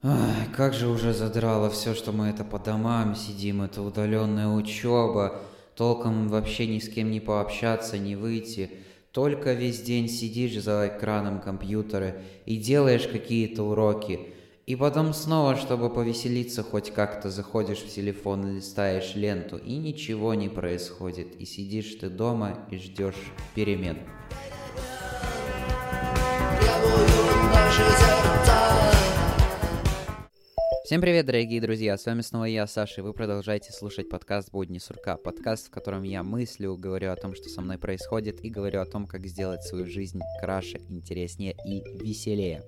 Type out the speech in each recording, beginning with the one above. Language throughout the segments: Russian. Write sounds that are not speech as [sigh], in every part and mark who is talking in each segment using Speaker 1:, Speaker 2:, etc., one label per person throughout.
Speaker 1: Ай, как же уже задрало все, что мы это по домам сидим, это удаленная учеба, толком вообще ни с кем не пообщаться, не выйти. Только весь день сидишь за экраном компьютера и делаешь какие-то уроки. И потом снова, чтобы повеселиться, хоть как-то заходишь в телефон, листаешь ленту, и ничего не происходит. И сидишь ты дома и ждешь перемен. Всем привет, дорогие друзья! С вами снова я, Саша, и вы продолжаете слушать подкаст «Будни сурка». Подкаст, в котором я мыслю, говорю о том, что со мной происходит, и говорю о том, как сделать свою жизнь краше, интереснее и веселее.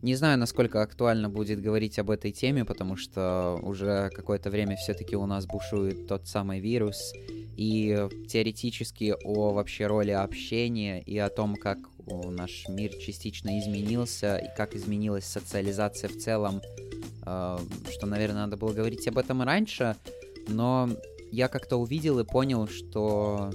Speaker 1: Не знаю, насколько актуально будет говорить об этой теме, потому что уже какое-то время все-таки у нас бушует тот самый вирус, и теоретически о вообще роли общения и о том, как наш мир частично изменился, и как изменилась социализация в целом. А, что, наверное, надо было говорить об этом раньше, но я как-то увидел и понял, что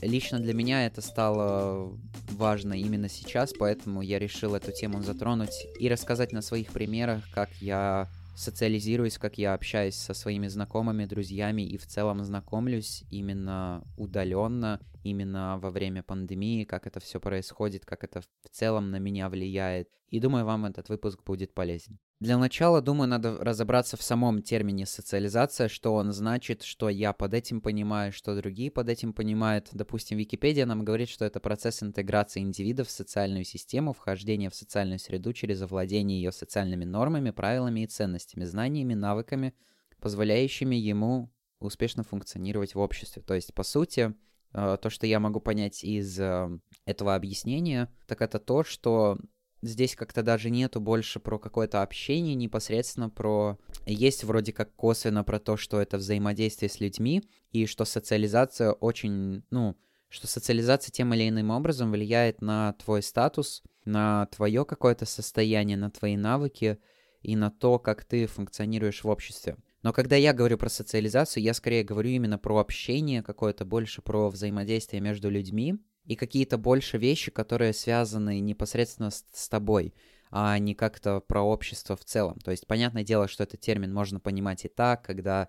Speaker 1: лично для меня это стало важно именно сейчас, поэтому я решил эту тему затронуть и рассказать на своих примерах, как я социализируюсь, как я общаюсь со своими знакомыми, друзьями и в целом знакомлюсь именно удаленно, именно во время пандемии, как это все происходит, как это в целом на меня влияет. И думаю, вам этот выпуск будет полезен. Для начала, думаю, надо разобраться в самом термине социализация, что он значит, что я под этим понимаю, что другие под этим понимают. Допустим, Википедия нам говорит, что это процесс интеграции индивида в социальную систему, вхождение в социальную среду через овладение ее социальными нормами, правилами и ценностями, знаниями, навыками, позволяющими ему успешно функционировать в обществе. То есть, по сути, то, что я могу понять из э, этого объяснения, так это то, что здесь как-то даже нету больше про какое-то общение непосредственно про... Есть вроде как косвенно про то, что это взаимодействие с людьми, и что социализация очень, ну, что социализация тем или иным образом влияет на твой статус, на твое какое-то состояние, на твои навыки и на то, как ты функционируешь в обществе. Но когда я говорю про социализацию, я скорее говорю именно про общение какое-то, больше про взаимодействие между людьми, и какие-то больше вещи, которые связаны непосредственно с, с тобой, а не как-то про общество в целом. То есть, понятное дело, что этот термин можно понимать и так, когда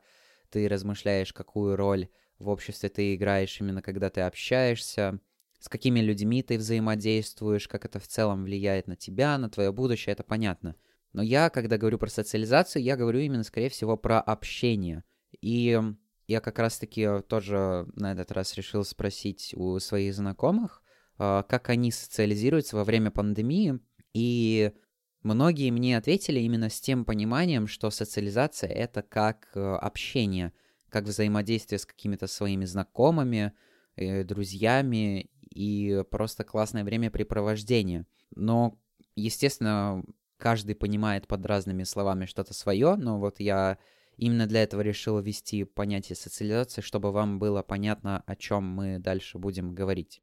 Speaker 1: ты размышляешь, какую роль в обществе ты играешь, именно когда ты общаешься, с какими людьми ты взаимодействуешь, как это в целом влияет на тебя, на твое будущее, это понятно. Но я, когда говорю про социализацию, я говорю именно, скорее всего, про общение. И я как раз-таки тоже на этот раз решил спросить у своих знакомых, а, как они социализируются во время пандемии, и многие мне ответили именно с тем пониманием, что социализация — это как э, общение, как взаимодействие с какими-то своими знакомыми, э, друзьями и просто классное времяпрепровождение. Но, естественно, каждый понимает под разными словами что-то свое, но вот я Именно для этого решил ввести понятие социализации, чтобы вам было понятно, о чем мы дальше будем говорить.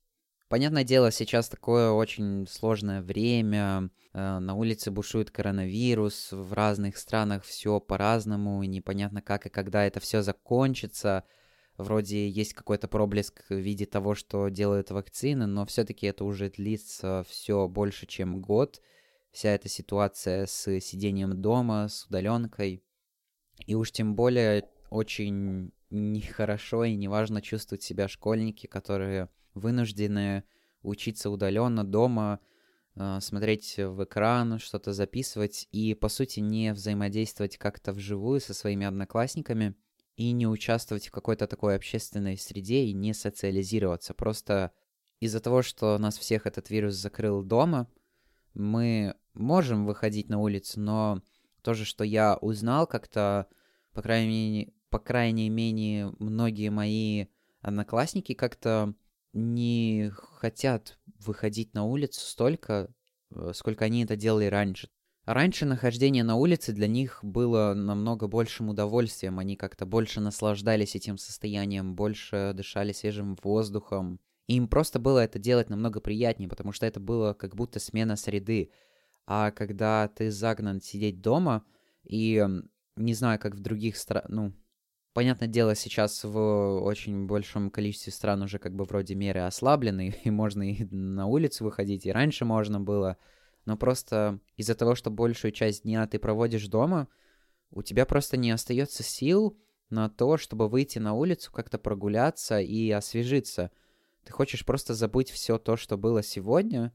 Speaker 1: Понятное дело, сейчас такое очень сложное время, э, на улице бушует коронавирус, в разных странах все по-разному, непонятно как и когда это все закончится. Вроде есть какой-то проблеск в виде того, что делают вакцины, но все-таки это уже длится все больше, чем год. Вся эта ситуация с сидением дома, с удаленкой. И уж тем более очень нехорошо и неважно чувствовать себя школьники, которые вынуждены учиться удаленно дома, а, смотреть в экран, что-то записывать и, по сути, не взаимодействовать как-то вживую со своими одноклассниками и не участвовать в какой-то такой общественной среде и не социализироваться. Просто из-за того, что нас всех этот вирус закрыл дома, мы можем выходить на улицу, но тоже, что я узнал как-то, по крайней мере, по крайней мере, многие мои одноклассники как-то не хотят выходить на улицу столько, э, сколько они это делали раньше. Раньше нахождение на улице для них было намного большим удовольствием, они как-то больше наслаждались этим состоянием, больше дышали свежим воздухом. И им просто было это делать намного приятнее, потому что это было как будто смена среды. А когда ты загнан сидеть дома, и не знаю, как в других странах, ну, понятное дело, сейчас в очень большом количестве стран уже как бы вроде меры ослаблены, [laughs] и можно и на улицу выходить, и раньше можно было, но просто из-за того, что большую часть дня ты проводишь дома, у тебя просто не остается сил на то, чтобы выйти на улицу, как-то прогуляться и освежиться. Ты хочешь просто забыть все то, что было сегодня,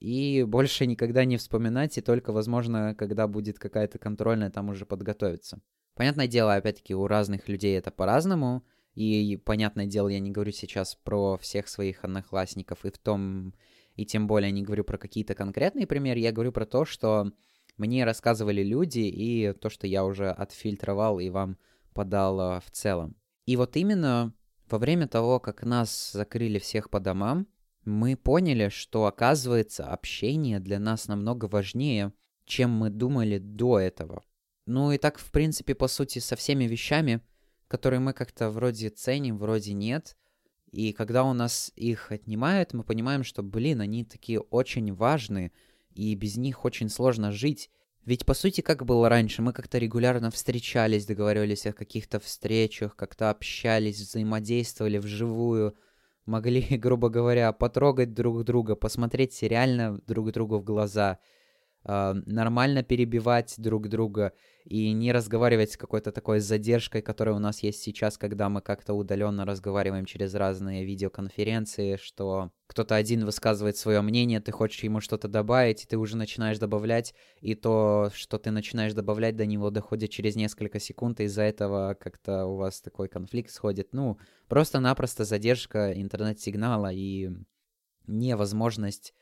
Speaker 1: и больше никогда не вспоминать, и только, возможно, когда будет какая-то контрольная, там уже подготовиться. Понятное дело, опять-таки, у разных людей это по-разному, и, понятное дело, я не говорю сейчас про всех своих одноклассников, и в том, и тем более не говорю про какие-то конкретные примеры, я говорю про то, что мне рассказывали люди, и то, что я уже отфильтровал и вам подал в целом. И вот именно во время того, как нас закрыли всех по домам, мы поняли, что, оказывается, общение для нас намного важнее, чем мы думали до этого. Ну и так, в принципе, по сути, со всеми вещами, которые мы как-то вроде ценим, вроде нет. И когда у нас их отнимают, мы понимаем, что, блин, они такие очень важные, и без них очень сложно жить. Ведь, по сути, как было раньше, мы как-то регулярно встречались, договаривались о каких-то встречах, как-то общались, взаимодействовали вживую, могли, [laughs] грубо говоря, потрогать друг друга, посмотреть реально друг другу в глаза — э, нормально перебивать друг друга и не разговаривать с какой-то такой задержкой, которая у нас есть сейчас, когда мы как-то удаленно разговариваем через разные видеоконференции, что кто-то один высказывает свое мнение, ты хочешь ему что-то добавить, и ты уже начинаешь добавлять, и то, что ты начинаешь добавлять, до него доходит через несколько секунд, и из-за этого как-то у вас такой конфликт сходит. Ну, просто-напросто задержка интернет-сигнала и невозможность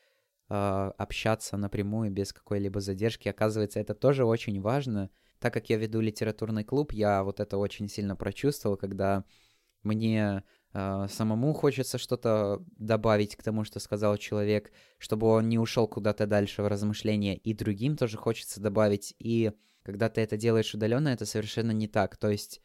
Speaker 1: общаться напрямую без какой-либо задержки. Оказывается, это тоже очень важно. Так как я веду литературный клуб, я вот это очень сильно прочувствовал, когда мне э, самому хочется что-то добавить к тому, что сказал человек, чтобы он не ушел куда-то дальше в размышления, и другим тоже хочется добавить. И когда ты это делаешь удаленно, это совершенно не так. То есть,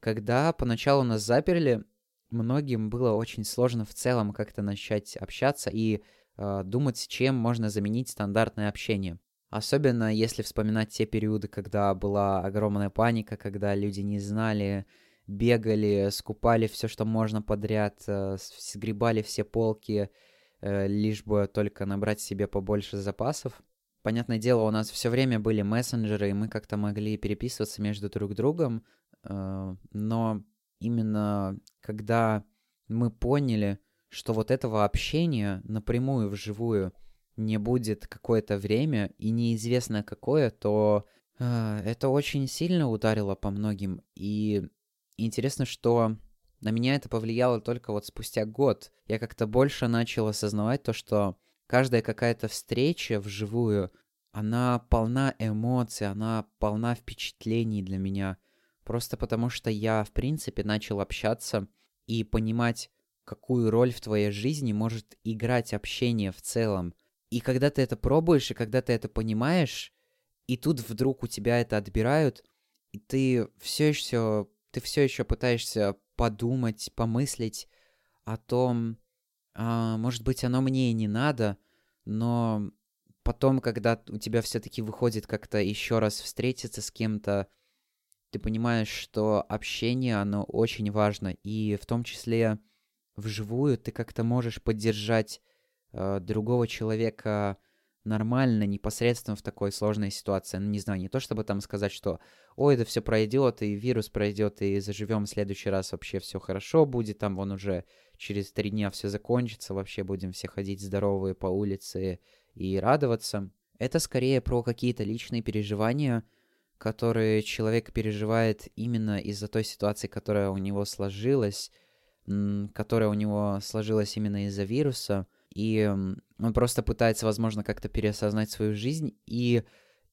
Speaker 1: когда поначалу нас заперли, многим было очень сложно в целом как-то начать общаться, и думать, чем можно заменить стандартное общение. Особенно если вспоминать те периоды, когда была огромная паника, когда люди не знали, бегали, скупали все, что можно подряд, э, сгребали все полки, э, лишь бы только набрать себе побольше запасов. Понятное дело, у нас все время были мессенджеры, и мы как-то могли переписываться между друг другом, э, но именно когда мы поняли, что вот этого общения напрямую вживую не будет какое-то время и неизвестно какое, то э, это очень сильно ударило по многим. И интересно, что на меня это повлияло только вот спустя год. Я как-то больше начал осознавать то, что каждая какая-то встреча вживую, она полна эмоций, она полна впечатлений для меня. Просто потому что я, в принципе, начал общаться и понимать, какую роль в твоей жизни может играть общение в целом. И когда ты это пробуешь, и когда ты это понимаешь, и тут вдруг у тебя это отбирают, и ты все еще, ты все еще пытаешься подумать, помыслить о том, а, может быть, оно мне и не надо, но потом, когда у тебя все-таки выходит как-то еще раз встретиться с кем-то, ты понимаешь, что общение, оно очень важно, и в том числе вживую ты как-то можешь поддержать э, другого человека нормально, непосредственно в такой сложной ситуации. Ну, не знаю, не то чтобы там сказать, что ой, это все пройдет, и вирус пройдет, и заживем в следующий раз, вообще все хорошо будет, там вон уже через три дня все закончится, вообще будем все ходить здоровые по улице и радоваться. Это скорее про какие-то личные переживания, которые человек переживает именно из-за той ситуации, которая у него сложилась, которая у него сложилась именно из-за вируса, и он просто пытается, возможно, как-то переосознать свою жизнь, и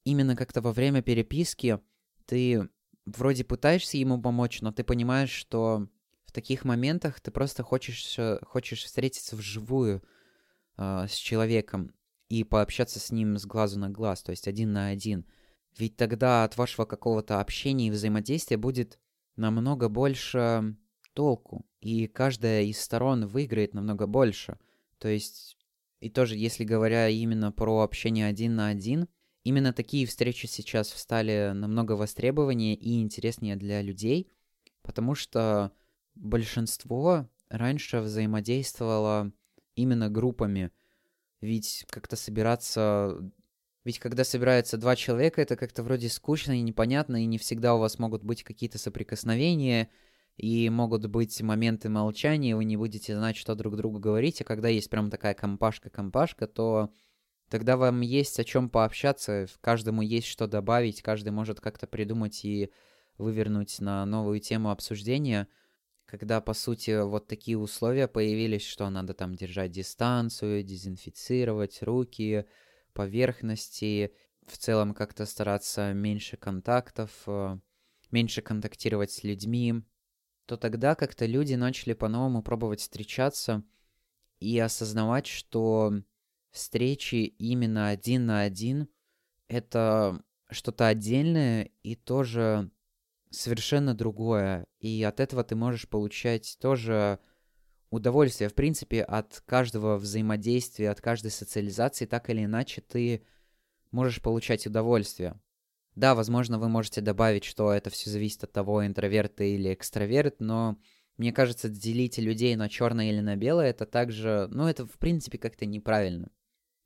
Speaker 1: именно как-то во время переписки ты вроде пытаешься ему помочь, но ты понимаешь, что в таких моментах ты просто хочешь, хочешь встретиться вживую э, с человеком и пообщаться с ним с глазу на глаз, то есть один на один. Ведь тогда от вашего какого-то общения и взаимодействия будет намного больше толку, и каждая из сторон выиграет намного больше. То есть, и тоже, если говоря именно про общение один на один, именно такие встречи сейчас стали намного востребованнее и интереснее для людей, потому что большинство раньше взаимодействовало именно группами, ведь как-то собираться Ведь когда собираются два человека, это как-то вроде скучно и непонятно, и не всегда у вас могут быть какие-то соприкосновения, и могут быть моменты молчания, вы не будете знать, что друг другу говорить, а когда есть прям такая компашка-компашка, то тогда вам есть о чем пообщаться, каждому есть что добавить, каждый может как-то придумать и вывернуть на новую тему обсуждения, когда, по сути, вот такие условия появились, что надо там держать дистанцию, дезинфицировать руки, поверхности, в целом как-то стараться меньше контактов, э, меньше контактировать с людьми, то тогда как-то люди начали по-новому пробовать встречаться и осознавать, что встречи именно один на один — это что-то отдельное и тоже совершенно другое. И от этого ты можешь получать тоже удовольствие, в принципе, от каждого взаимодействия, от каждой социализации, так или иначе ты можешь получать удовольствие. Да, возможно, вы можете добавить, что это все зависит от того, интроверт ты или экстраверт, но мне кажется, делить людей на черное или на белое, это также, ну, это в принципе как-то неправильно.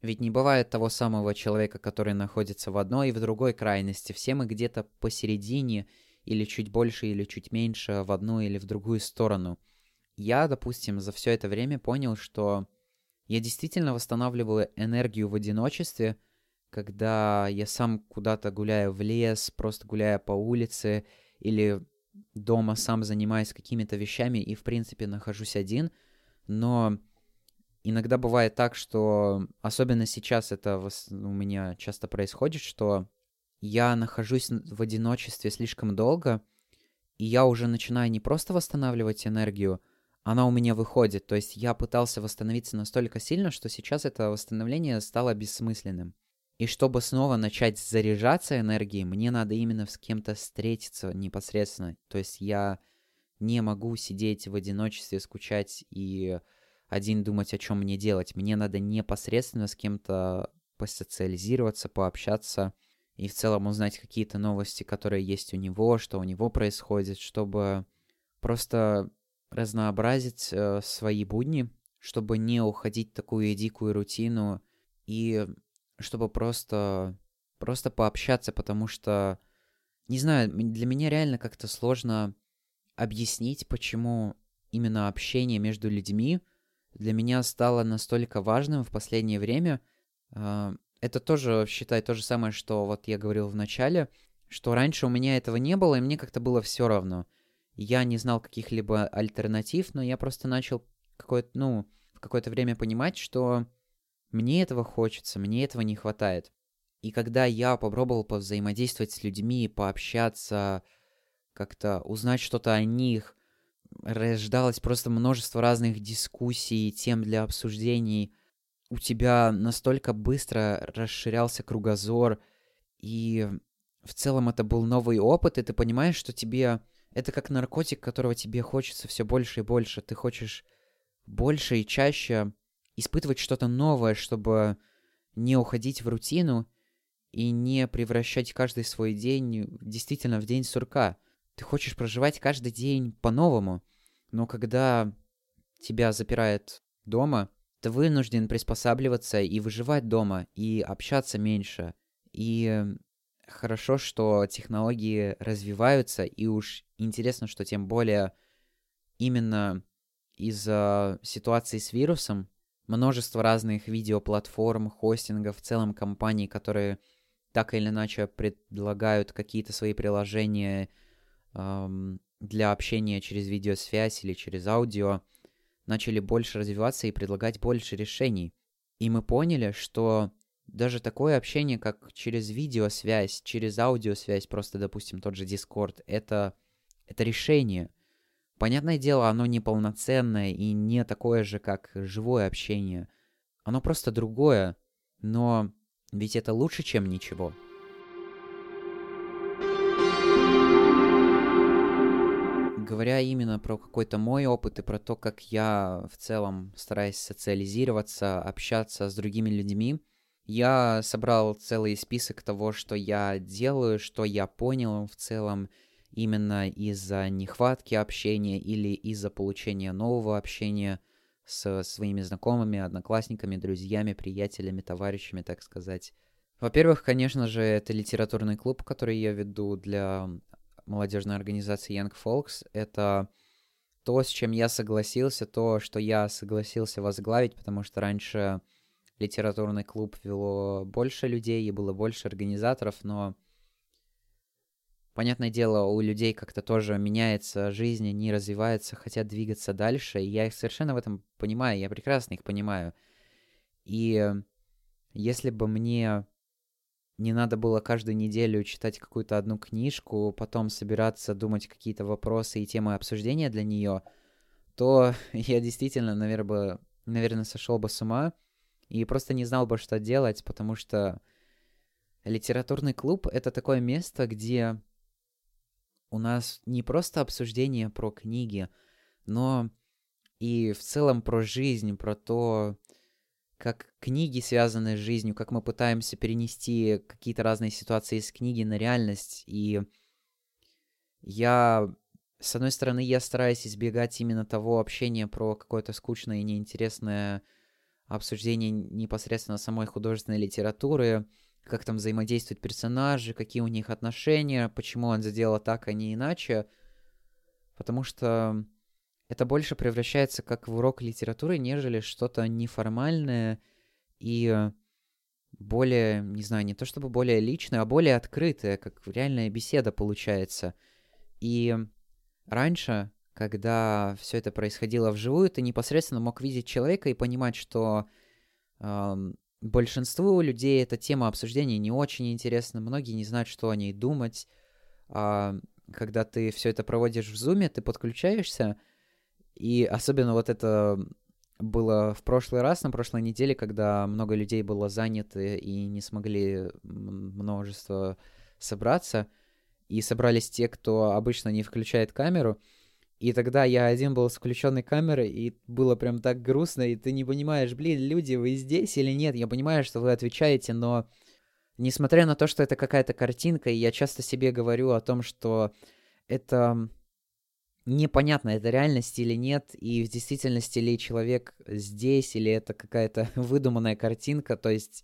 Speaker 1: Ведь не бывает того самого человека, который находится в одной и в другой крайности. Все мы где-то посередине, или чуть больше, или чуть меньше, в одну или в другую сторону. Я, допустим, за все это время понял, что я действительно восстанавливаю энергию в одиночестве – когда я сам куда-то гуляю в лес, просто гуляя по улице или дома сам занимаюсь какими-то вещами и, в принципе, нахожусь один, но иногда бывает так, что, особенно сейчас это у меня часто происходит, что я нахожусь в одиночестве слишком долго, и я уже начинаю не просто восстанавливать энергию, она у меня выходит. То есть я пытался восстановиться настолько сильно, что сейчас это восстановление стало бессмысленным. И чтобы снова начать заряжаться энергией, мне надо именно с кем-то встретиться непосредственно. То есть я не могу сидеть в одиночестве, скучать и один думать, о чем мне делать. Мне надо непосредственно с кем-то посоциализироваться, пообщаться и в целом узнать какие-то новости, которые есть у него, что у него происходит, чтобы просто разнообразить э, свои будни, чтобы не уходить в такую дикую рутину и чтобы просто, просто пообщаться, потому что, не знаю, для меня реально как-то сложно объяснить, почему именно общение между людьми для меня стало настолько важным в последнее время. А, это тоже, считай, то же самое, что вот я говорил в начале, что раньше у меня этого не было, и мне как-то было все равно. Я не знал каких-либо альтернатив, но я просто начал какое-то, ну, в какое-то время понимать, что мне этого хочется, мне этого не хватает. И когда я попробовал повзаимодействовать с людьми, пообщаться, как-то узнать что-то о них, рождалось просто множество разных дискуссий, тем для обсуждений. У тебя настолько быстро расширялся кругозор, и в целом это был новый опыт, и ты понимаешь, что тебе... Это как наркотик, которого тебе хочется все больше и больше. Ты хочешь больше и чаще испытывать что-то новое, чтобы не уходить в рутину и не превращать каждый свой день действительно в день сурка. Ты хочешь проживать каждый день по-новому, но когда тебя запирает дома, ты вынужден приспосабливаться и выживать дома, и общаться меньше. И хорошо, что технологии развиваются, и уж интересно, что тем более именно из-за ситуации с вирусом множество разных видеоплатформ, хостингов, в целом компаний, которые так или иначе предлагают какие-то свои приложения эм, для общения через видеосвязь или через аудио, начали больше развиваться и предлагать больше решений. И мы поняли, что даже такое общение, как через видеосвязь, через аудиосвязь, просто, допустим, тот же Discord, это, это решение. Понятное дело, оно неполноценное и не такое же, как живое общение. Оно просто другое, но ведь это лучше, чем ничего. Говоря именно про какой-то мой опыт и про то, как я в целом стараюсь социализироваться, общаться с другими людьми, я собрал целый список того, что я делаю, что я понял в целом, именно из-за нехватки общения или из-за получения нового общения с своими знакомыми, одноклассниками, друзьями, приятелями, товарищами, так сказать, Во-первых, конечно же, это литературный клуб, который я веду для молодежной организации Young Folks. Это то, с чем я согласился, то, что я согласился возглавить, потому что раньше литературный клуб вело больше людей и было больше организаторов, но понятное дело, у людей как-то тоже меняется жизнь, они развиваются, хотят двигаться дальше, и я их совершенно в этом понимаю, я прекрасно их понимаю. И если бы мне не надо было каждую неделю читать какую-то одну книжку, потом собираться, думать какие-то вопросы и темы обсуждения для нее, то [laughs] я действительно, наверное, бы, наверное, сошел бы с ума и просто не знал бы, что делать, потому что литературный клуб — это такое место, где у нас не просто обсуждение про книги, но и в целом про жизнь, про то, как книги связаны с жизнью, как мы пытаемся перенести какие-то разные ситуации из книги на реальность. И я, с одной стороны, я стараюсь избегать именно того общения про какое-то скучное и неинтересное обсуждение непосредственно самой художественной литературы, как там взаимодействуют персонажи, какие у них отношения, почему он сделал так, а не иначе. Потому что это больше превращается как в урок литературы, нежели что-то неформальное и более, не знаю, не то чтобы более личное, а более открытое, как реальная беседа получается. И раньше, когда все это происходило вживую, ты непосредственно мог видеть человека и понимать, что большинству людей эта тема обсуждения не очень интересна, многие не знают, что о ней думать. А когда ты все это проводишь в зуме, ты подключаешься, и особенно вот это было в прошлый раз, на прошлой неделе, когда много людей было заняты и не смогли множество собраться. И собрались те, кто обычно не включает камеру. И тогда я один был с включенной камерой, и было прям так грустно, и ты не понимаешь, блин, люди, вы здесь или нет? Я понимаю, что вы отвечаете, но несмотря на то, что это какая-то картинка, и я часто себе говорю о том, что это непонятно, это реальность или нет, и в действительности ли человек здесь, или это какая-то [laughs] выдуманная картинка, то есть...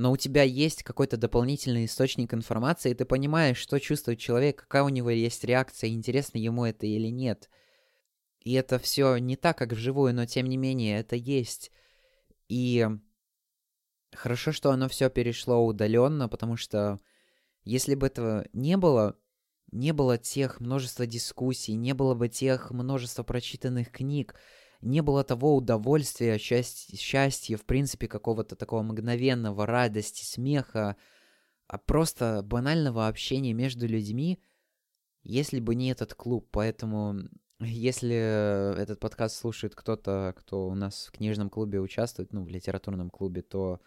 Speaker 1: Но у тебя есть какой-то дополнительный источник информации, и ты понимаешь, что чувствует человек, какая у него есть реакция, интересно ему это или нет. И это все не так, как вживую, но тем не менее это есть. И хорошо, что оно все перешло удаленно, потому что если бы этого не было, не было тех множества дискуссий, не было бы тех множества прочитанных книг, не было того удовольствия, счастья, счастья в принципе, какого-то такого мгновенного радости, смеха, а просто банального общения между людьми, если бы не этот клуб. Поэтому, если этот подкаст слушает кто-то, кто у нас в книжном клубе участвует, ну, в литературном клубе, то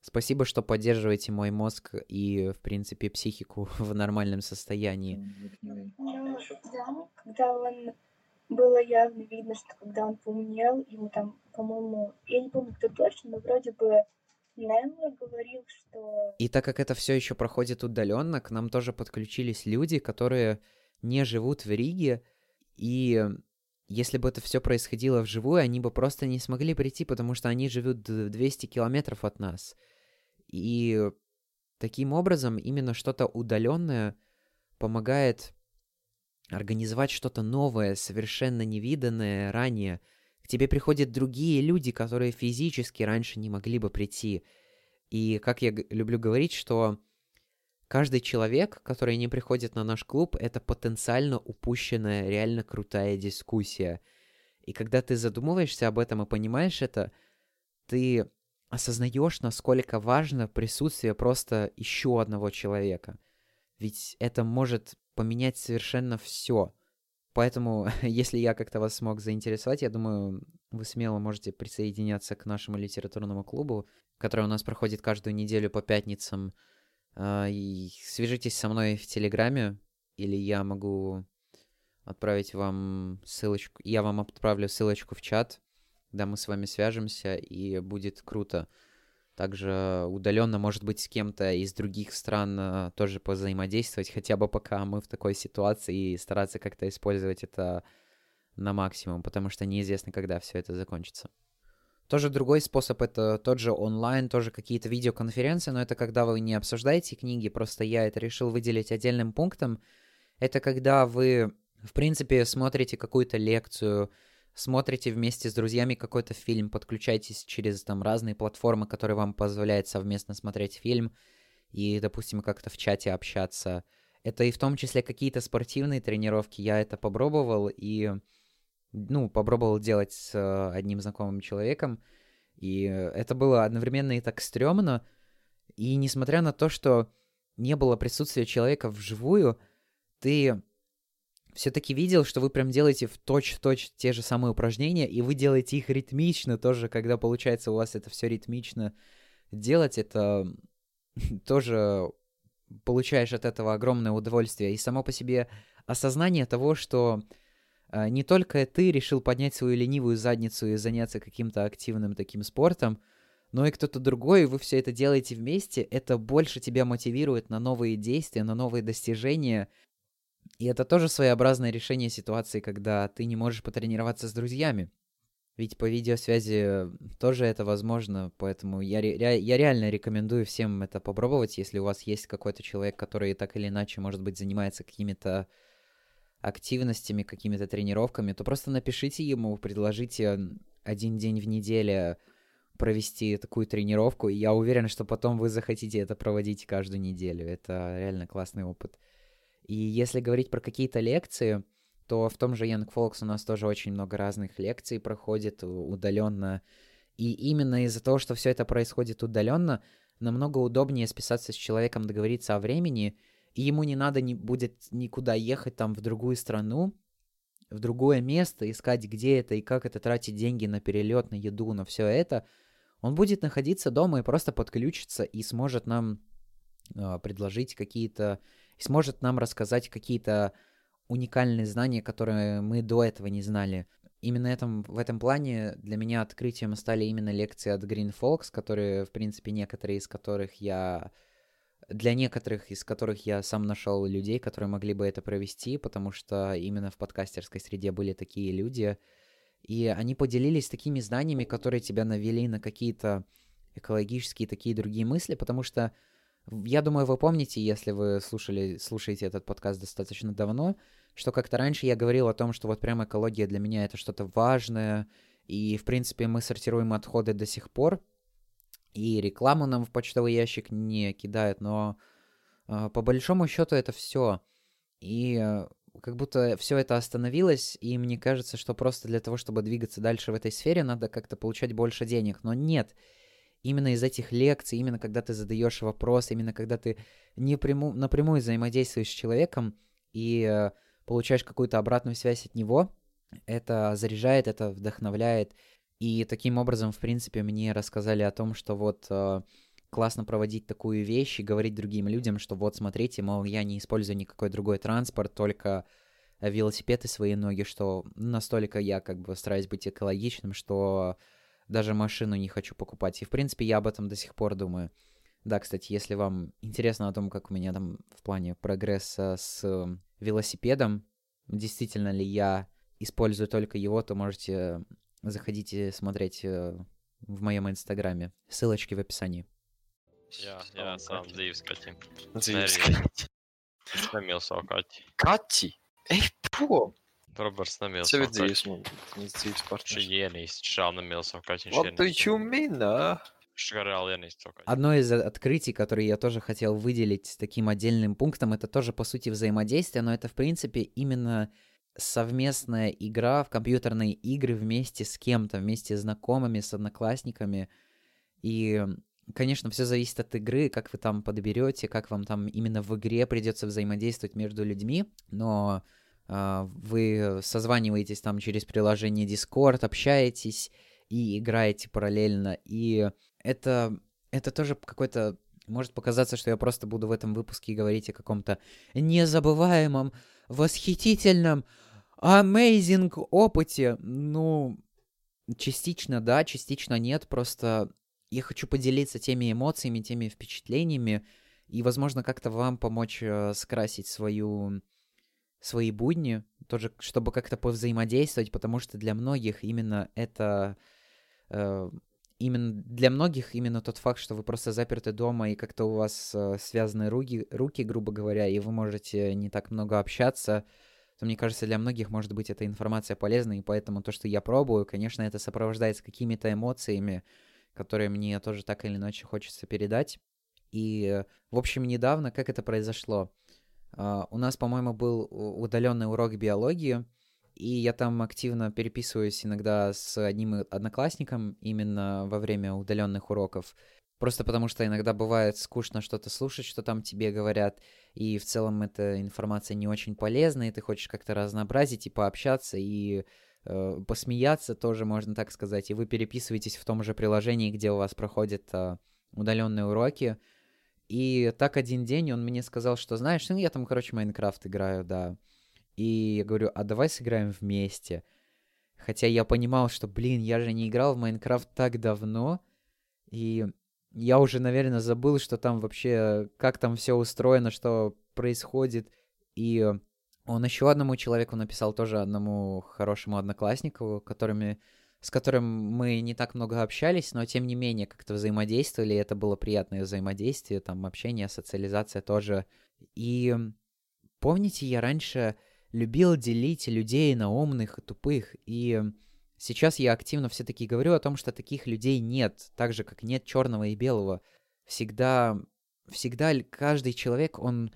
Speaker 1: Спасибо, что поддерживаете мой мозг и, в принципе, психику [laughs] в нормальном состоянии.
Speaker 2: Ну, да, когда он было явно видно, что когда он поумнел, ему там, по-моему, я не помню, кто точно, но вроде бы Нелла говорил, что...
Speaker 1: И так как это все еще проходит удаленно, к нам тоже подключились люди, которые не живут в Риге, и если бы это все происходило вживую, они бы просто не смогли прийти, потому что они живут 200 километров от нас. И таким образом именно что-то удаленное помогает организовать что-то новое, совершенно невиданное ранее. К тебе приходят другие люди, которые физически раньше не могли бы прийти. И как я люблю говорить, что каждый человек, который не приходит на наш клуб, это потенциально упущенная, реально крутая дискуссия. И когда ты задумываешься об этом и понимаешь это, ты осознаешь, насколько важно присутствие просто еще одного человека. Ведь это может поменять совершенно все. Поэтому, [laughs] если я как-то вас смог заинтересовать, я думаю, вы смело можете присоединяться к нашему литературному клубу, который у нас проходит каждую неделю по пятницам. А, и свяжитесь со мной в Телеграме, или я могу отправить вам ссылочку. Я вам отправлю ссылочку в чат да, мы с вами свяжемся, и будет круто. Также удаленно, может быть, с кем-то из других стран а, тоже позаимодействовать, хотя бы пока мы в такой ситуации, и стараться как-то использовать это на максимум, потому что неизвестно, когда все это закончится. Тоже другой способ — это тот же онлайн, тоже какие-то видеоконференции, но это когда вы не обсуждаете книги, просто я это решил выделить отдельным пунктом. Это когда вы, в принципе, смотрите какую-то лекцию, смотрите вместе с друзьями какой-то фильм, подключаетесь через там разные платформы, которые вам позволяют совместно смотреть фильм и, допустим, как-то в чате общаться. Это и в том числе какие-то спортивные тренировки. Я это попробовал и, ну, попробовал делать с э, одним знакомым человеком. И это было одновременно и так стрёмно. И несмотря на то, что не было присутствия человека вживую, ты все-таки видел, что вы прям делаете в точь-в-точь те же самые упражнения, и вы делаете их ритмично тоже, когда получается у вас это все ритмично делать, это [laughs] тоже получаешь от этого огромное удовольствие. И само по себе осознание того, что э, не только ты решил поднять свою ленивую задницу и заняться каким-то активным таким спортом, но и кто-то другой, и вы все это делаете вместе, это больше тебя мотивирует на новые действия, на новые достижения. И это тоже своеобразное решение ситуации, когда ты не можешь потренироваться с друзьями. Ведь по видеосвязи тоже это возможно, поэтому я, ре- я реально рекомендую всем это попробовать, если у вас есть какой-то человек, который так или иначе, может быть, занимается какими-то активностями, какими-то тренировками, то просто напишите ему, предложите один день в неделю провести такую тренировку, и я уверен, что потом вы захотите это проводить каждую неделю. Это реально классный опыт. И если говорить про какие-то лекции, то в том же Young Folks у нас тоже очень много разных лекций проходит удаленно. И именно из-за того, что все это происходит удаленно, намного удобнее списаться с человеком, договориться о времени, и ему не надо не будет никуда ехать там в другую страну, в другое место, искать, где это и как это тратить деньги на перелет, на еду, на все это. Он будет находиться дома и просто подключится и сможет нам э, предложить какие-то, и сможет нам рассказать какие-то уникальные знания, которые мы до этого не знали. Именно этом, в этом плане для меня открытием стали именно лекции от Green Folks, которые, в принципе, некоторые из которых я... Для некоторых из которых я сам нашел людей, которые могли бы это провести, потому что именно в подкастерской среде были такие люди, и они поделились такими знаниями, которые тебя навели на какие-то экологические такие другие мысли, потому что я думаю, вы помните, если вы слушали, слушаете этот подкаст достаточно давно, что как-то раньше я говорил о том, что вот прям экология для меня это что-то важное, и, в принципе, мы сортируем отходы до сих пор, и рекламу нам в почтовый ящик не кидают, но э, по большому счету это все. И э, как будто все это остановилось, и мне кажется, что просто для того, чтобы двигаться дальше в этой сфере, надо как-то получать больше денег. Но нет, именно из этих лекций, именно когда ты задаешь вопрос, именно когда ты не пряму, напрямую взаимодействуешь с человеком, и э, получаешь какую-то обратную связь от него, это заряжает, это вдохновляет. И таким образом, в принципе, мне рассказали о том, что вот э, классно проводить такую вещь и говорить другим людям, что вот смотрите, мол, я не использую никакой другой транспорт, только велосипед и свои ноги, что настолько я как бы стараюсь быть экологичным, что даже машину не хочу покупать. И, в принципе, я об этом до сих пор думаю. Да, кстати, если вам интересно о том, как у меня там в плане прогресса с велосипедом, действительно ли я использую только его, то можете заходите смотреть э, в моем инстаграме. Ссылочки в описании.
Speaker 3: Jā, jā, sām dzīves kaķim.
Speaker 4: Dzīves
Speaker 3: Nerija. Es nemīlu savu kaķi.
Speaker 4: kaķi! Ej, prom!
Speaker 3: Roberts nemīl
Speaker 4: Tev ir
Speaker 3: savu
Speaker 4: dzīves, man, viņas dzīves
Speaker 3: Viņš
Speaker 4: partners.
Speaker 3: ir ienīst. Šām nemīl savu kaķi.
Speaker 4: What do
Speaker 3: ienīst.
Speaker 4: you mean, а?
Speaker 3: Viņš kā reāli ienīst savu kaķi.
Speaker 1: Одно из открытий, которое я тоже хотел выделить таким отдельным пунктом, это тоже, по сути, взаимодействие, но это, в принципе, именно совместная игра в компьютерные игры вместе с кем-то, вместе с знакомыми, с одноклассниками. И, конечно, все зависит от игры, как вы там подберете, как вам там именно в игре придется взаимодействовать между людьми, но вы созваниваетесь там через приложение Discord, общаетесь и играете параллельно, и это, это тоже какой-то... Может показаться, что я просто буду в этом выпуске говорить о каком-то незабываемом, восхитительном, amazing опыте. Ну, частично да, частично нет. Просто я хочу поделиться теми эмоциями, теми впечатлениями и, возможно, как-то вам помочь э, скрасить свою, свои будни, тоже, чтобы как-то повзаимодействовать, потому что для многих именно это э, именно для многих именно тот факт, что вы просто заперты дома и как-то у вас э, связаны руки, руки, грубо говоря, и вы можете не так много общаться, то мне кажется, для многих может быть эта информация полезной, и поэтому то, что я пробую, конечно, это сопровождается какими-то эмоциями, которые мне тоже так или иначе хочется передать. И, в общем, недавно, как это произошло? Uh, у нас, по-моему, был удаленный урок биологии, и я там активно переписываюсь иногда с одним одноклассником именно во время удаленных уроков. Просто потому что иногда бывает скучно что-то слушать, что там тебе говорят, и в целом эта информация не очень полезна, и ты хочешь как-то разнообразить и пообщаться, и э, посмеяться тоже, можно так сказать, и вы переписываетесь в том же приложении, где у вас проходят э, удаленные уроки, и так один день он мне сказал, что, знаешь, ну я там, короче, Майнкрафт играю, да. И я говорю, а давай сыграем вместе. Хотя я понимал, что, блин, я же не играл в Майнкрафт так давно. И я уже, наверное, забыл, что там вообще, как там все устроено, что происходит. И он еще одному человеку написал, тоже одному хорошему однокласснику, которыми с которым мы не так много общались, но тем не менее как-то взаимодействовали, это было приятное взаимодействие, там общение, социализация тоже. И помните, я раньше любил делить людей на умных и тупых, и сейчас я активно все-таки говорю о том, что таких людей нет, так же, как нет черного и белого. Всегда, всегда каждый человек, он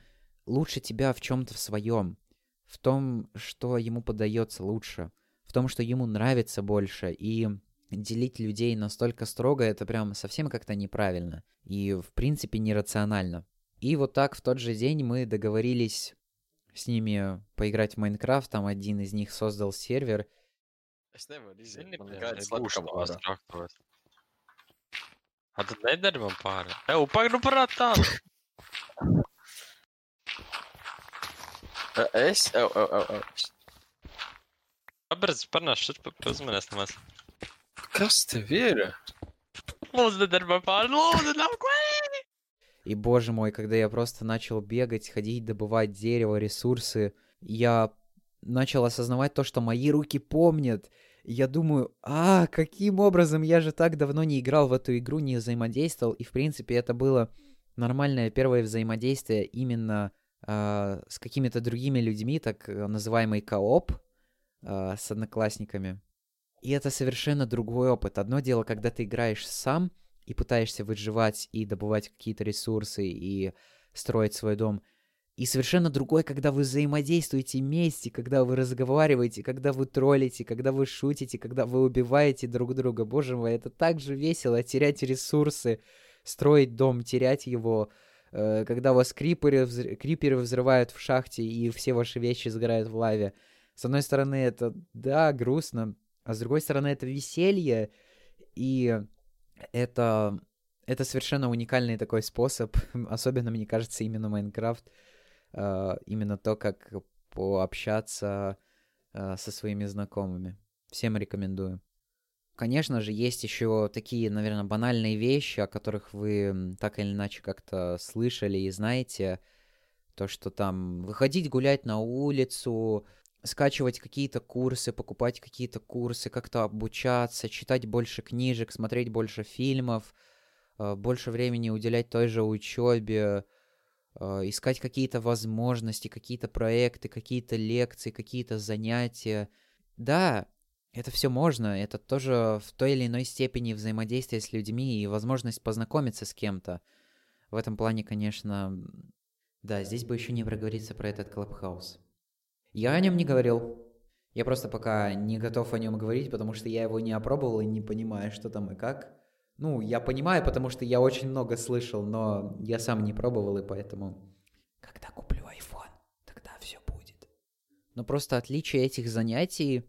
Speaker 1: лучше тебя в чем-то в своем, в том, что ему подается лучше — в том, что ему нравится больше, и делить людей настолько строго, это прям совсем как-то неправильно и, в принципе, нерационально. И вот так в тот же день мы договорились с ними поиграть в Майнкрафт, там один из них создал сервер.
Speaker 3: А tad nedari man pāri. Ew, pagaidu prātā!
Speaker 4: Es? Ew, ew, ew.
Speaker 3: Kāpēc parunāšu šeit par uzmanības nemaz?
Speaker 4: Kas tev ir?
Speaker 3: Pār, лūdzu, nav клейни!
Speaker 1: И, боже мой, когда я просто начал бегать, ходить, добывать дерево, ресурсы, я начал осознавать то, что мои руки помнят. Я думаю, а, каким образом я же так давно не играл в эту игру, не взаимодействовал. И, в принципе, это было нормальное первое взаимодействие именно э, с какими-то другими людьми, так называемый кооп, э, с одноклассниками. И это совершенно другой опыт. Одно дело, когда ты играешь сам и пытаешься выживать и добывать какие-то ресурсы и строить свой дом. И совершенно другой, когда вы взаимодействуете вместе, когда вы разговариваете, когда вы троллите, когда вы шутите, когда вы убиваете друг друга. Боже мой, это так же весело терять ресурсы, строить дом, терять его, э, когда вас криперы, взр... криперы взрывают в шахте и все ваши вещи сгорают в лаве. С одной стороны, это, да, грустно, а с другой стороны, это веселье, и это, это совершенно уникальный такой способ, [laughs] особенно, мне кажется, именно Майнкрафт, э, именно то, как пообщаться э, со своими знакомыми. Всем рекомендую. Конечно же, есть еще такие, наверное, банальные вещи, о которых вы так или иначе как-то слышали и знаете. То, что там выходить гулять на улицу, скачивать какие-то курсы, покупать какие-то курсы, как-то обучаться, читать больше книжек, смотреть больше фильмов, э, больше времени уделять той же учебе, э, искать какие-то возможности, какие-то проекты, какие-то лекции, какие-то занятия. Да, это все можно, это тоже в той или иной степени взаимодействие с людьми и возможность познакомиться с кем-то. В этом плане, конечно, да, здесь бы еще не проговориться про этот клабхаус. Я о нем не говорил. Я просто пока не готов о нем говорить, потому что я его не опробовал и не понимаю, что там и как. Ну, я понимаю, потому что я очень много слышал, но я сам не пробовал, и поэтому... Когда куплю iPhone, тогда все будет. Но просто отличие этих занятий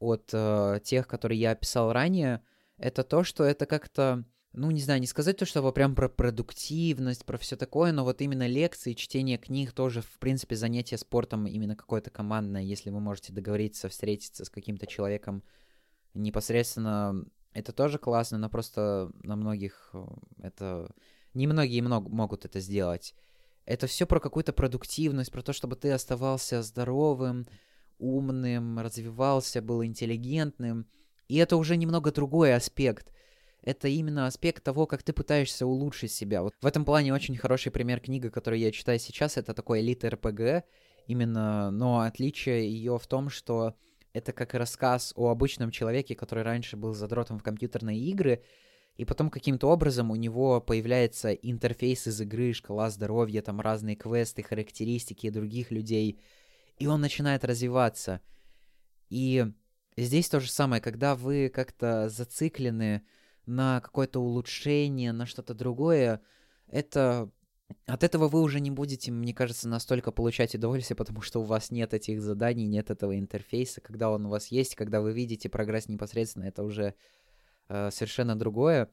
Speaker 1: от э, тех, которые я описал ранее, это то, что это как-то ну, не знаю, не сказать то, что прям про продуктивность, про все такое, но вот именно лекции, чтение книг тоже, в принципе, занятие спортом именно какое-то командное, если вы можете договориться, встретиться с каким-то человеком непосредственно, это тоже классно, но просто на многих э, это... Немногие много могут это сделать. Это все про какую-то продуктивность, про то, чтобы ты оставался здоровым, умным, развивался, был интеллигентным, И это уже немного другой аспект. Это именно аспект того, как ты пытаешься улучшить себя. Вот в этом плане очень хороший пример книга, которую я читаю сейчас, это такой элита РПГ, именно, но отличие ее в том, что это как рассказ о обычном человеке, который раньше был задротом в компьютерные игры, и потом каким-то образом у него появляется интерфейс из игры, шкала здоровья, там разные квесты, характеристики других людей, и он начинает развиваться. И здесь то же самое, когда вы как-то зациклены на какое-то улучшение, на что-то другое, это от этого вы уже не будете, мне кажется, настолько получать удовольствие, потому что у вас нет этих заданий, нет этого интерфейса. Когда он у вас есть, когда вы видите прогресс непосредственно, это уже э, совершенно другое.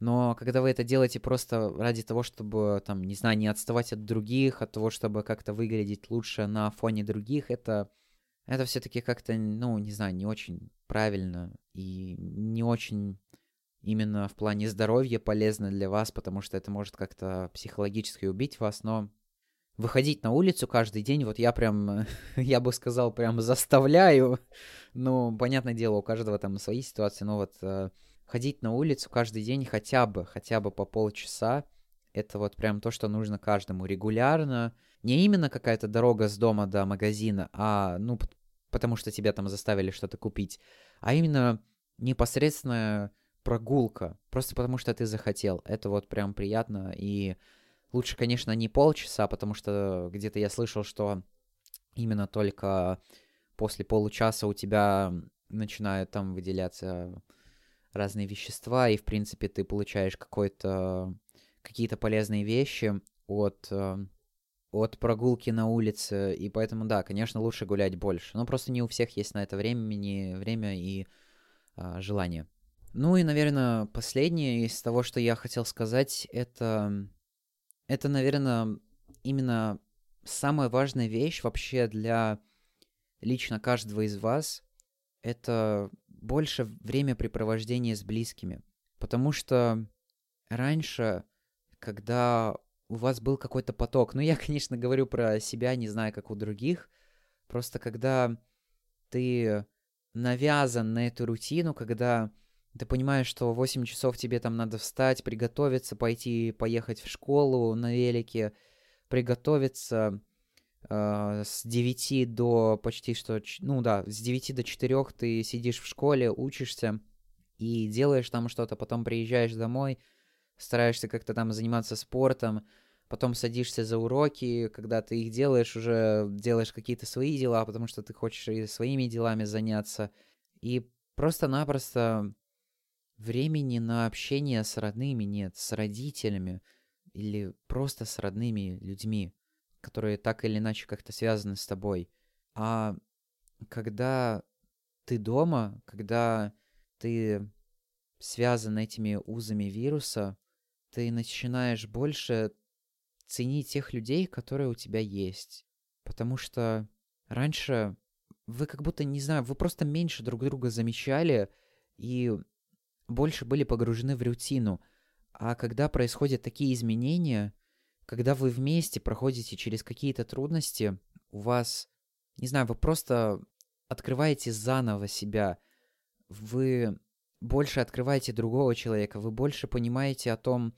Speaker 1: Но когда вы это делаете просто ради того, чтобы, там, не знаю, не отставать от других, от того, чтобы как-то выглядеть лучше на фоне других, это, это все-таки как-то, ну, не знаю, не очень правильно и не очень именно в плане здоровья полезно для вас, потому что это может как-то психологически убить вас, но выходить на улицу каждый день, вот я прям, [laughs] я бы сказал, прям заставляю, ну, понятное дело, у каждого там свои ситуации, но вот э, ходить на улицу каждый день хотя бы, хотя бы по полчаса, это вот прям то, что нужно каждому регулярно, не именно какая-то дорога с дома до магазина, а, ну, потому что тебя там заставили что-то купить, а именно непосредственно прогулка, просто потому что ты захотел. Это вот прям приятно. И лучше, конечно, не полчаса, потому что где-то я слышал, что именно только после получаса у тебя начинают там выделяться разные вещества, и, в принципе, ты получаешь какой-то какие-то полезные вещи от, э, от прогулки на улице, и поэтому, да, конечно, лучше гулять больше. Но просто не у всех есть на это времени, время и а, желание. Ну и, наверное, последнее из того, что я хотел сказать, это, это, наверное, именно самая важная вещь вообще для лично каждого из вас, это больше времяпрепровождения с близкими. Потому что раньше, когда у вас был какой-то поток, ну я, [laughs] конечно, говорю про себя, не знаю, как у других, просто когда ты навязан на эту рутину, когда ты понимаешь, что 8 часов тебе там надо встать, приготовиться, пойти, поехать в школу на велике, приготовиться э, с 9 до почти что... Ну да, с 9 до 4 ты сидишь в школе, учишься и делаешь там что-то, потом приезжаешь домой, стараешься как-то там заниматься спортом, потом садишься за уроки, когда ты их делаешь, уже делаешь какие-то свои дела, потому что ты хочешь и своими делами заняться. И просто-напросто времени на общение с родными нет, с родителями или просто с родными людьми, которые так или иначе как-то связаны с тобой. А когда ты дома, когда ты связан этими узами вируса, ты начинаешь больше ценить тех людей, которые у тебя есть. Потому что раньше вы как будто, не знаю, вы просто меньше друг друга замечали, и больше были погружены в рутину. А когда происходят такие изменения, когда вы вместе проходите через какие-то трудности, у вас, не знаю, вы просто открываете заново себя, вы больше открываете другого человека, вы больше понимаете о том,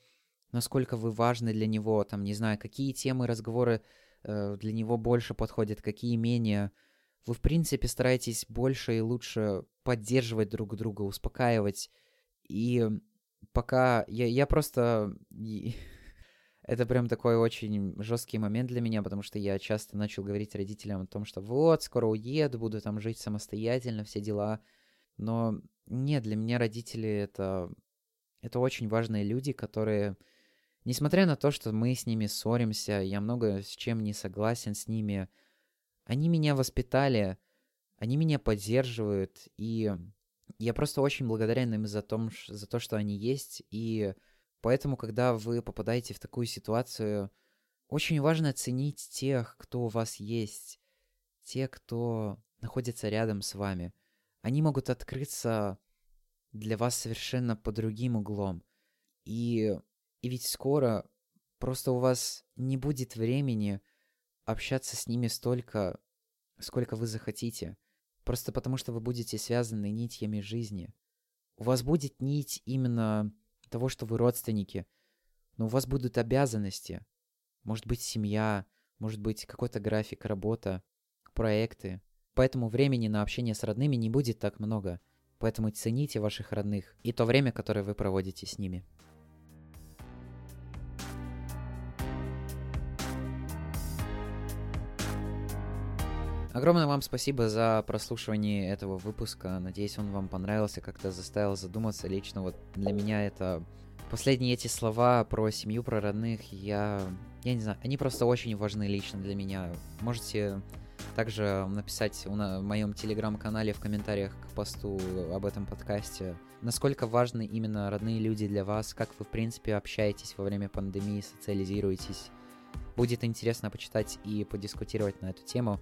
Speaker 1: насколько вы важны для него, там, не знаю, какие темы разговоры э, для него больше подходят, какие менее. Вы, в принципе, стараетесь больше и лучше поддерживать друг друга, успокаивать и пока я, я просто... [laughs] Это прям такой очень жесткий момент для меня, потому что я часто начал говорить родителям о том, что вот, скоро уеду, буду там жить самостоятельно, все дела. Но нет, для меня родители это, это очень важные люди, которые, несмотря на то, что мы с ними ссоримся, я много с чем не согласен с ними, они меня воспитали, они меня поддерживают, и я просто очень благодарен им за, том, за то, что они есть, и поэтому, когда вы попадаете в такую ситуацию, очень важно ценить тех, кто у вас есть, те, кто находится рядом с вами. Они могут открыться для вас совершенно по другим углом. И, и ведь скоро просто у вас не будет времени общаться с ними столько, сколько вы захотите. Просто потому, что вы будете связаны нитями жизни. У вас будет нить именно того, что вы родственники, но у вас будут обязанности. Может быть, семья, может быть, какой-то график, работа, проекты. Поэтому времени на общение с родными не будет так много. Поэтому цените ваших родных и то время, которое вы проводите с ними. Огромное вам спасибо за прослушивание этого выпуска. Надеюсь, он вам понравился, как-то заставил задуматься. Лично вот для меня это последние эти слова про семью, про родных, я, я не знаю, они просто очень важны лично для меня. Можете также написать в моем телеграм-канале в комментариях к посту об этом подкасте, насколько важны именно родные люди для вас, как вы, в принципе, общаетесь во время пандемии, социализируетесь. Будет интересно почитать и подискутировать на эту тему.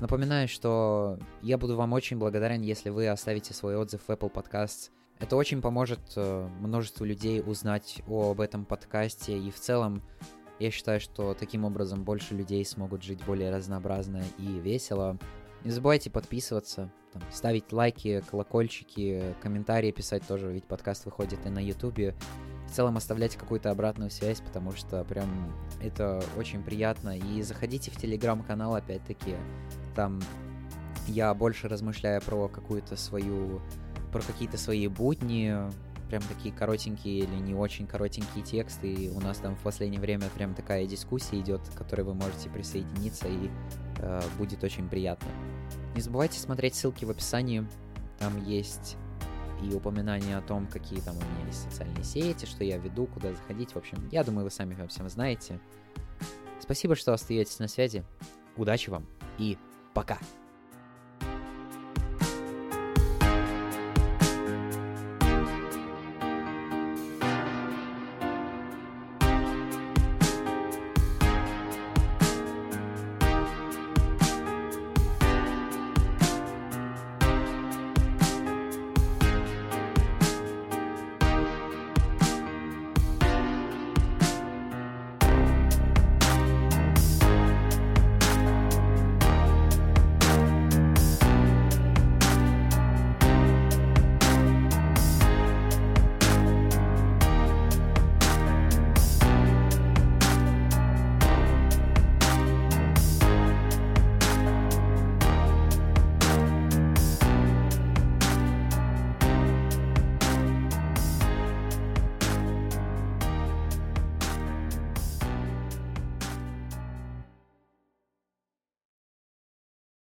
Speaker 1: Напоминаю, что я буду вам очень благодарен, если вы оставите свой отзыв в Apple Podcasts. Это очень поможет э, множеству людей узнать об этом подкасте, и в целом я считаю, что таким образом больше людей смогут жить более разнообразно и весело. Не забывайте подписываться, там, ставить лайки, колокольчики, комментарии писать тоже, ведь подкаст выходит и на ютубе. В целом оставлять какую-то обратную связь, потому что прям это очень приятно. И заходите в телеграм-канал, опять-таки, там я больше размышляю про какую-то свою, про какие-то свои будни, прям такие коротенькие или не очень коротенькие тексты. И у нас там в последнее время прям такая дискуссия идет, к которой вы можете присоединиться, и э, будет очень приятно. Не забывайте смотреть ссылки в описании. Там есть и упоминание о том, какие там у меня есть социальные сети, что я веду, куда заходить. В общем, я думаю, вы сами всем знаете. Спасибо, что остаетесь на связи. Удачи вам и Пока!